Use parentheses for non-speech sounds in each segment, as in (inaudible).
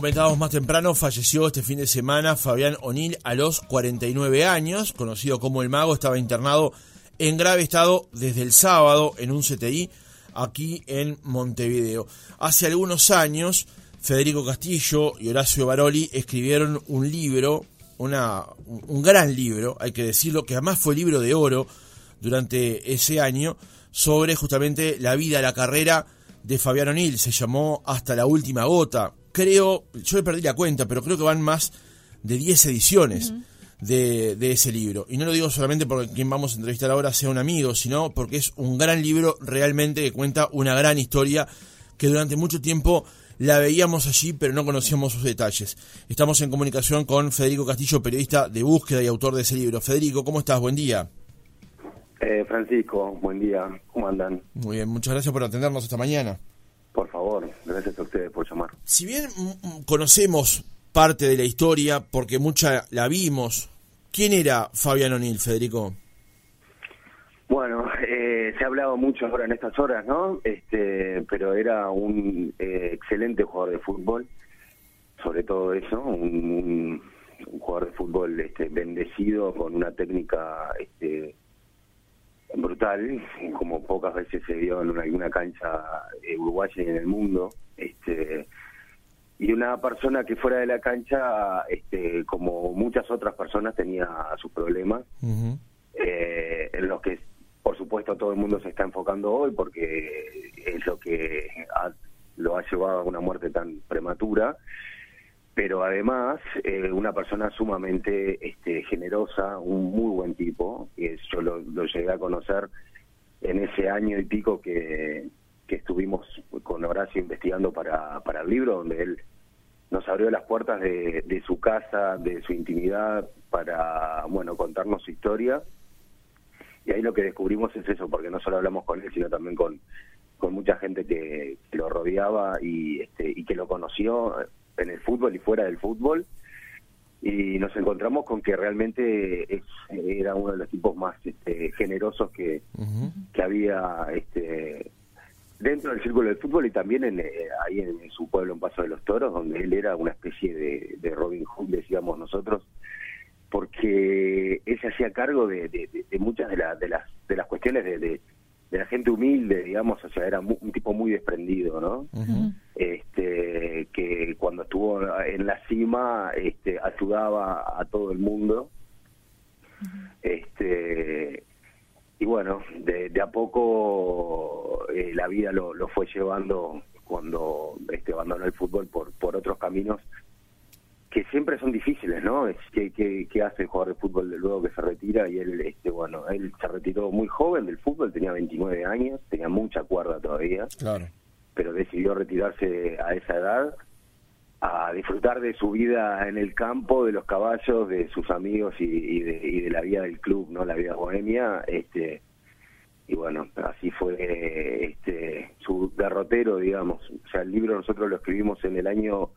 comentábamos más temprano, falleció este fin de semana Fabián O'Neill a los 49 años, conocido como el mago, estaba internado en grave estado desde el sábado en un CTI aquí en Montevideo. Hace algunos años, Federico Castillo y Horacio Baroli escribieron un libro, una, un gran libro, hay que decirlo, que además fue libro de oro durante ese año, sobre justamente la vida, la carrera de Fabián O'Neill. Se llamó Hasta la última gota. Creo, yo le perdí la cuenta, pero creo que van más de 10 ediciones. De, de, ese libro. Y no lo digo solamente porque quien vamos a entrevistar ahora sea un amigo, sino porque es un gran libro realmente que cuenta una gran historia que durante mucho tiempo la veíamos allí, pero no conocíamos sus detalles. Estamos en comunicación con Federico Castillo, periodista de búsqueda y autor de ese libro. Federico, ¿cómo estás? Buen día. Eh, Francisco, buen día. ¿Cómo andan? Muy bien, muchas gracias por atendernos esta mañana. Por favor, gracias a ustedes por llamar. Si bien conocemos parte de la historia, porque mucha la vimos, ¿quién era Fabián O'Neill, Federico? Bueno, eh, se ha hablado mucho ahora en estas horas, ¿no? Este, pero era un eh, excelente jugador de fútbol, sobre todo eso, un, un jugador de fútbol este, bendecido con una técnica este, brutal, como pocas veces se vio en alguna cancha uruguaya y en el mundo. Este, y una persona que fuera de la cancha, este, como muchas otras personas, tenía sus problemas, eh, en los que, por supuesto, todo el mundo se está enfocando hoy, porque es lo que lo ha llevado a una muerte tan prematura pero además eh, una persona sumamente este, generosa, un muy buen tipo, que yo lo, llegué a conocer en ese año y pico que, que estuvimos con Horacio investigando para, para el libro, donde él nos abrió las puertas de, de su casa, de su intimidad, para, bueno, contarnos su historia. Y ahí lo que descubrimos es eso, porque no solo hablamos con él, sino también con, con mucha gente que, que lo rodeaba y, este, y que lo conoció en el fútbol y fuera del fútbol. Y nos encontramos con que realmente es, era uno de los tipos más este, generosos que, que había este, dentro del círculo del fútbol y también en, eh, ahí en, su pueblo en Paso de los Toros, donde él era una especie de, de Robin Hood, decíamos nosotros, porque él se hacía cargo de, de, muchas de, de, las, de las cuestiones de, de la gente humilde, digamos, o sea, era un tipo muy desprendido, ¿no? Que cuando estuvo en la cima, este ayudaba a todo el mundo. Este y bueno, de, a poco eh, la vida lo, lo fue llevando cuando este abandonó el fútbol por por otros caminos que siempre son difíciles, ¿no? Es que, que, hace el jugador de fútbol luego que se retira y él, este, bueno, él se retiró muy joven del fútbol, tenía 29 años, tenía mucha cuerda todavía, claro. Pero decidió retirarse a esa edad a disfrutar de su vida en el campo, de los caballos, de sus amigos y, de, y de la vida del club, ¿no? La vida bohemia, este y bueno, así fue este su derrotero, digamos. O sea, el libro nosotros lo escribimos en el año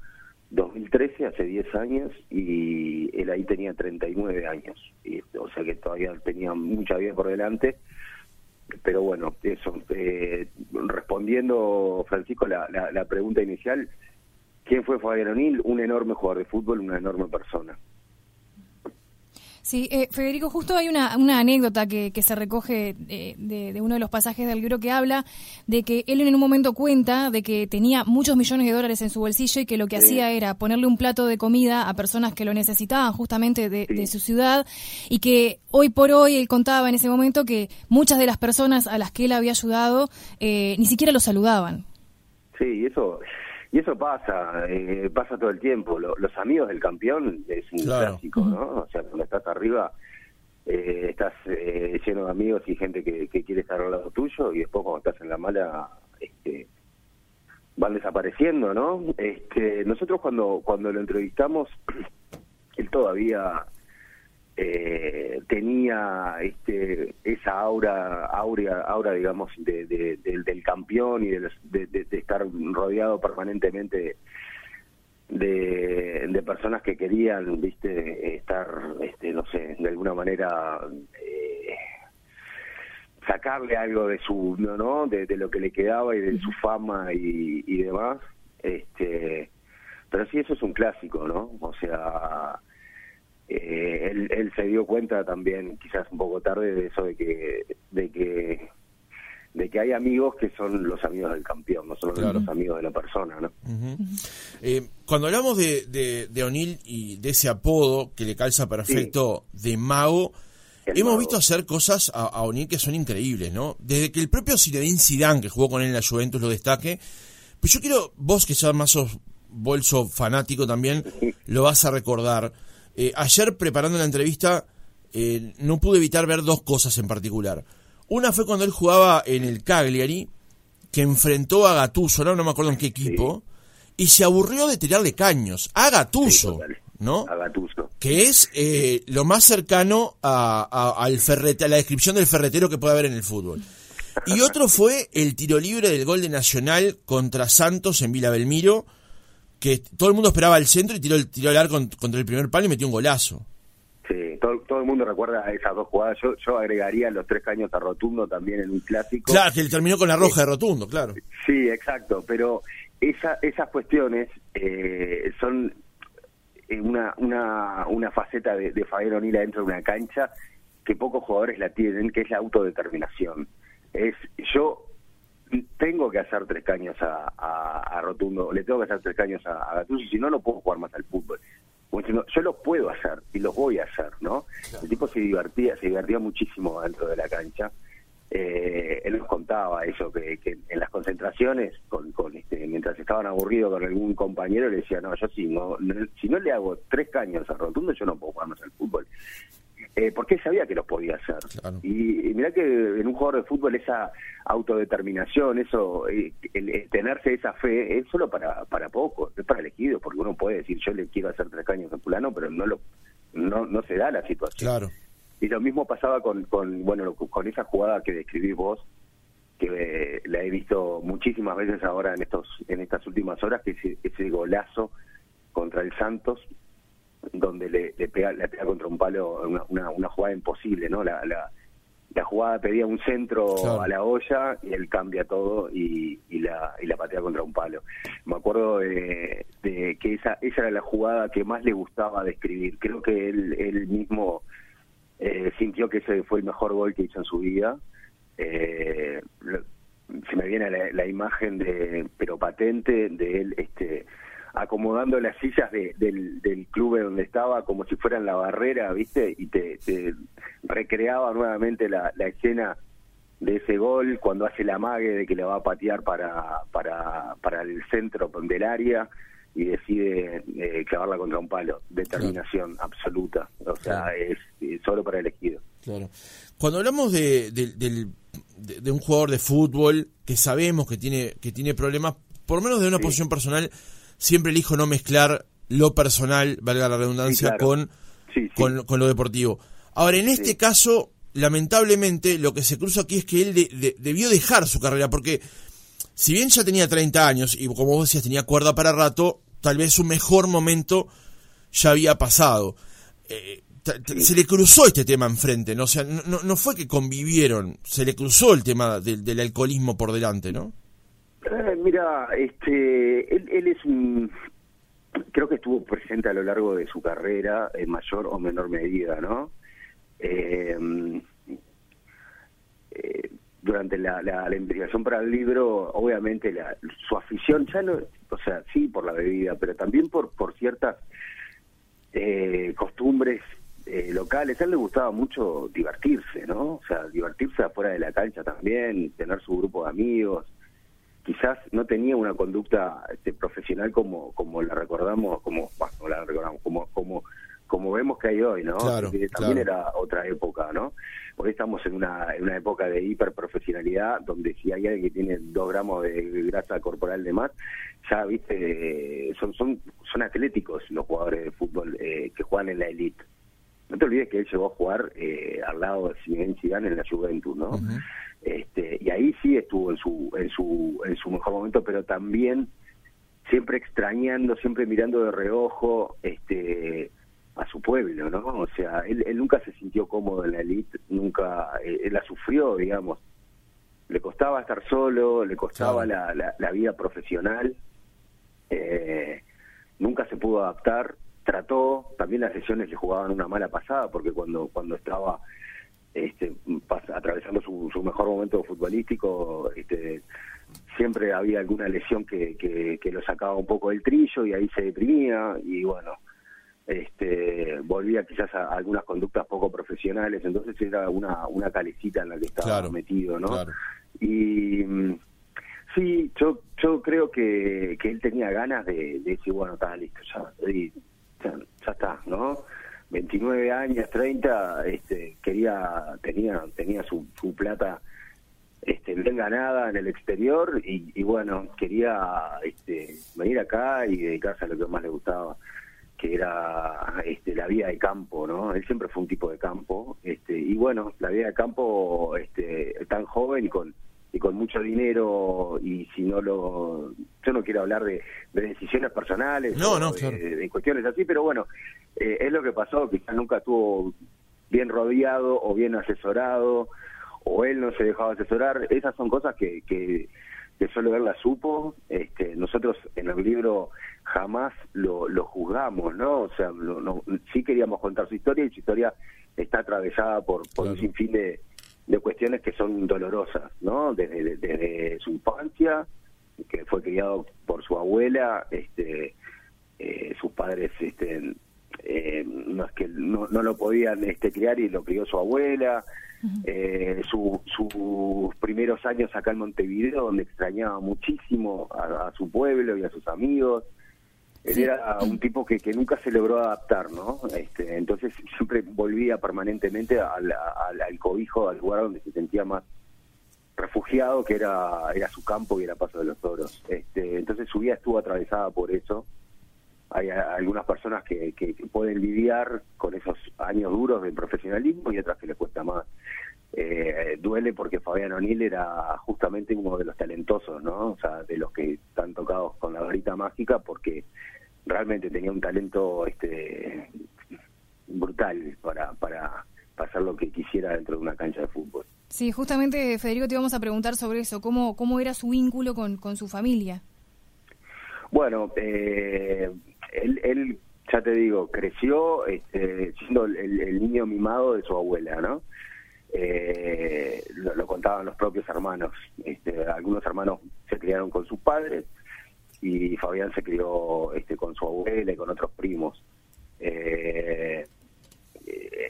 2013, hace 10 años, y él ahí tenía 39 años, y, o sea que todavía tenía mucha vida por delante. Pero bueno, eso, eh, respondiendo, Francisco, la, la, la pregunta inicial, ¿quién fue Fabián O'Neill? Un enorme jugador de fútbol, una enorme persona. Sí, eh, Federico, justo hay una, una anécdota que, que se recoge de, de, uno de los pasajes del libro que habla de que él en un momento cuenta de que tenía muchos millones de dólares en su bolsillo y que lo que hacía era ponerle un plato de comida a personas que lo necesitaban justamente de, de, su ciudad y que hoy por hoy él contaba en ese momento que muchas de las personas a las que él había ayudado eh, ni siquiera lo saludaban. Sí, eso y eso pasa, eh, pasa todo el tiempo. los amigos del campeón es un clásico, ¿no? O sea, cuando estás arriba, eh, estás eh, lleno de amigos y gente que, que, quiere estar al lado tuyo, y después cuando estás en la mala, este, van desapareciendo, ¿no? Este, nosotros cuando, cuando lo entrevistamos, (clears throat) él todavía eh, tenía este esa aura aura aura digamos de, del campeón y de, de, estar rodeado permanentemente de, de personas que querían viste estar este no sé de alguna manera eh, sacarle algo de su no de, lo que le quedaba y de su fama y, y demás este pero sí, eso es un clásico, ¿no? O sea, eh, él, él se dio cuenta también, quizás un poco tarde, de eso de que, de que de que hay amigos que son los amigos del campeón, no solo los amigos de la persona, ¿no? eh, cuando hablamos de, de, de O'Neill y de ese apodo que le calza perfecto de mago, hemos visto hacer cosas a, a O'Neill que son increíbles, ¿no? Desde que el propio Zinedine Zidane, que jugó con él en la Juventus, lo destaque, pero yo quiero, vos que ya más sos bolso fanático también, lo vas a recordar. Eh, ayer preparando la entrevista eh, no pude evitar ver dos cosas en particular. Una fue cuando él jugaba en el Cagliari, que enfrentó a Gatuso, no, no me acuerdo en qué equipo, y se aburrió de tirarle caños a Gatuso, ¿no? A. Que es eh, lo más cercano a, al ferrete, a la descripción del ferretero que puede haber en el fútbol. Y otro fue el tiro libre del gol de Nacional contra Santos en Vila Belmiro, que todo el mundo esperaba el centro y tiró el, tiró el arco contra el primer palo y metió un golazo. Sí, todo, todo el mundo recuerda esas dos jugadas. Yo, yo agregaría los tres caños a Rotundo también en un clásico. Claro, que él terminó con la roja de Rotundo, claro. Sí, exacto, pero esa, esas cuestiones eh, son eh, una, una, una faceta de, de Fabián O'Neill dentro de una cancha que pocos jugadores la tienen, que es la autodeterminación. Es yo tengo que hacer tres caños a, Rotundo, le tengo que hacer tres caños a, a Gattuso, si no, no puedo jugar más al fútbol. yo los puedo hacer y los voy a hacer, ¿no? El tipo se divertía, se divertía muchísimo dentro de la cancha. Eh, él nos contaba eso, que, que en las concentraciones, con, con este, mientras estaban aburridos con algún compañero, le decía, no, yo si no, no, si no le hago tres caños a Rotundo, yo no puedo jugar más al fútbol eh, porque sabía que lo podía hacer. Y, y, mirá que en un jugador de fútbol esa autodeterminación, eso, eh, el, tenerse esa fe, es solo para, para poco, es para elegido, porque uno puede decir yo le quiero hacer tres caños a fulano, pero no lo no, no se da la situación. Claro. Y lo mismo pasaba con, con bueno con esa jugada que describís vos, que eh, la he visto muchísimas veces ahora en estos en estas últimas horas, que ese, ese golazo contra el Santos, donde le, le, pega, le pega contra un palo una, una, una jugada imposible, ¿no? La, la, la, jugada pedía un centro claro. a la olla y él cambia todo y, y, la, y la patea contra un palo. Me acuerdo de, de que esa, esa era la jugada que más le gustaba describir. Creo que él, él mismo eh, sintió que ese fue el mejor gol que hizo en su vida. Eh, se me viene la, la imagen de, pero patente, de él, este acomodando las sillas de, del, del club donde estaba como si fueran la barrera, ¿viste? Y te, te recreaba nuevamente la, la, escena de ese gol cuando hace la mague de que le va a patear para, para, para el centro del área y decide eh, clavarla contra un palo. Determinación claro. absoluta. O sea, claro. es, es, solo para elegido. Claro. Cuando hablamos de, de, de, de, un jugador de fútbol que sabemos que tiene, que tiene problemas, por lo menos de una sí. posición personal, siempre elijo no mezclar lo personal, valga la redundancia, sí, claro. con, sí, con, con lo deportivo. Ahora, en este caso, lamentablemente, lo que se cruza aquí es que él de, de, debió dejar su carrera, porque si bien ya tenía 30 años y como vos decías tenía cuerda para rato, tal vez su mejor momento ya había pasado. Eh, se le cruzó este tema enfrente, ¿no? O sea, no, no fue que convivieron, se le cruzó el tema del, del alcoholismo por delante, ¿no? Eh, mira, este, él, él, es un, creo que estuvo presente a lo largo de su carrera en mayor o menor medida, ¿no? Eh, eh, durante la, la, la, investigación para el libro, obviamente la, su afición, ya no, o sea, sí por la bebida, pero también por, por ciertas eh, costumbres eh, locales. A él le gustaba mucho divertirse, ¿no? O sea, divertirse afuera de la cancha también, tener su grupo de amigos quizás no tenía una conducta este, profesional como como la recordamos como bueno, la recordamos como como como vemos que hay hoy no claro, también claro. era otra época no hoy estamos en una en una época de hiperprofesionalidad donde si hay alguien que tiene dos gramos de grasa corporal de más ya viste eh, son son son atléticos los jugadores de fútbol eh, que juegan en la elite no te olvides que él llegó a jugar eh, al lado de Zinedine Zidane en la Juventus no uh -huh este, y ahí sí estuvo en su en su en su mejor momento pero también siempre extrañando siempre mirando de reojo este a su pueblo no o sea él, él nunca se sintió cómodo en la elite nunca eh, él la sufrió digamos. Le costaba estar solo le costaba claro. la, la, la, vida profesional eh, nunca se pudo adaptar, trató, también las lesiones le jugaban una mala pasada, porque cuando, cuando estaba este, atravesando su, su mejor momento futbolístico, este, siempre había alguna lesión que, que, lo sacaba un poco del trillo y ahí se deprimía y bueno, este, volvía quizás a, algunas conductas poco profesionales, entonces era una, una calecita en la que estaba metido, ¿no? Y sí, yo yo creo que, que él tenía ganas de, decir, bueno, está listo, ya, ya, está, ¿no? 29 años, 30, este, quería, tenía, tenía su, su plata este, bien ganada en el exterior y, bueno, quería este, venir acá y dedicarse a lo que más le gustaba, que era este, la vida de campo, ¿no? Él siempre fue un tipo de campo, este, y bueno, la vida de campo este, tan joven y con y con mucho dinero y si no lo yo no quiero hablar de, decisiones personales no, no, de, cuestiones así pero bueno eh, es lo que pasó quizás nunca estuvo bien rodeado o bien asesorado o él no se dejaba asesorar, esas son cosas que, que, que solo él las supo, este, nosotros en el libro jamás lo, lo juzgamos, ¿no? O sea, no, sí queríamos contar su historia y su historia está atravesada por, por un sinfín de, de cuestiones que son dolorosas, ¿no? Desde, desde su infancia, que fue criado por su abuela, este, eh, sus padres, este, eh, no es que no, no lo podían este, criar y lo crió su abuela, eh, sus primeros años acá en Montevideo, donde extrañaba muchísimo a, su pueblo y a sus amigos. Él era un tipo que, que, nunca se logró adaptar, ¿no? Este, entonces siempre volvía permanentemente al, al, cobijo, al lugar donde se sentía más refugiado, que era, era su campo y era Paso de los Toros. Este, entonces su vida estuvo atravesada por eso hay algunas personas que, que, pueden lidiar con esos años duros de profesionalismo y otras que les cuesta más. Eh, duele porque Fabián O'Neill era justamente uno de los talentosos, ¿no? O sea, de los que están tocados con la varita mágica porque realmente tenía un talento este brutal para, para hacer lo que quisiera dentro de una cancha de fútbol. Sí, justamente Federico te íbamos a preguntar sobre eso, cómo, cómo era su vínculo con, con su familia. Bueno, eh, él, él, ya te digo, creció este, siendo el, niño mimado de su abuela, ¿no? Eh, lo, contaban los propios hermanos. Este, algunos hermanos se criaron con sus padres y Fabián se crió este, con su abuela y con otros primos. Eh,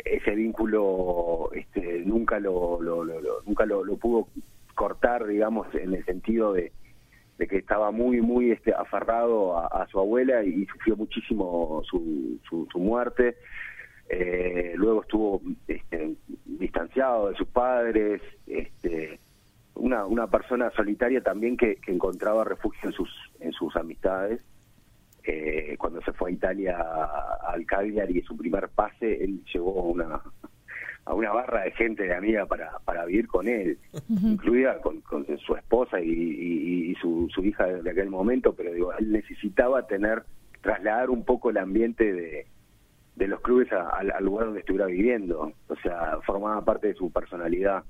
ese vínculo este, nunca lo, lo, nunca lo, pudo cortar, digamos, en el sentido de, que estaba muy, muy este, aferrado a, su abuela y, sufrió muchísimo su, su, muerte. Eh, luego estuvo este, distanciado de sus padres, este, una, una persona solitaria también que, que encontraba refugio en sus, en sus amistades. Eh, cuando se fue a Italia al Cagliari, su primer pase, él llevó una, a una barra de gente de amiga para, para vivir con él, incluida con, con, su esposa y, su, su, hija de aquel momento, pero digo, él necesitaba tener, trasladar un poco el ambiente de, de los clubes al lugar donde estuviera viviendo, o sea, formaba parte de su personalidad.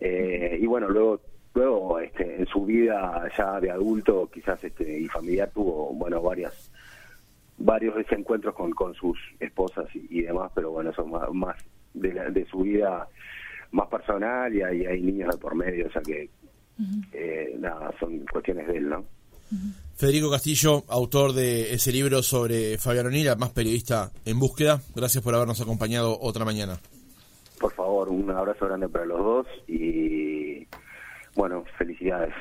Eh, y bueno, luego luego este, en su vida ya de adulto quizás este y familiar tuvo bueno varias varios desencuentros con, con sus esposas y, demás pero bueno eso más, más de, de su vida más personal y hay, hay niños de por medio, o sea que eh, nada, son cuestiones de él, ¿no? Federico Castillo, autor de ese libro sobre Fabián Onila, más periodista en búsqueda. Gracias por habernos acompañado otra mañana. Por favor, un abrazo grande para los dos y bueno, felicidades.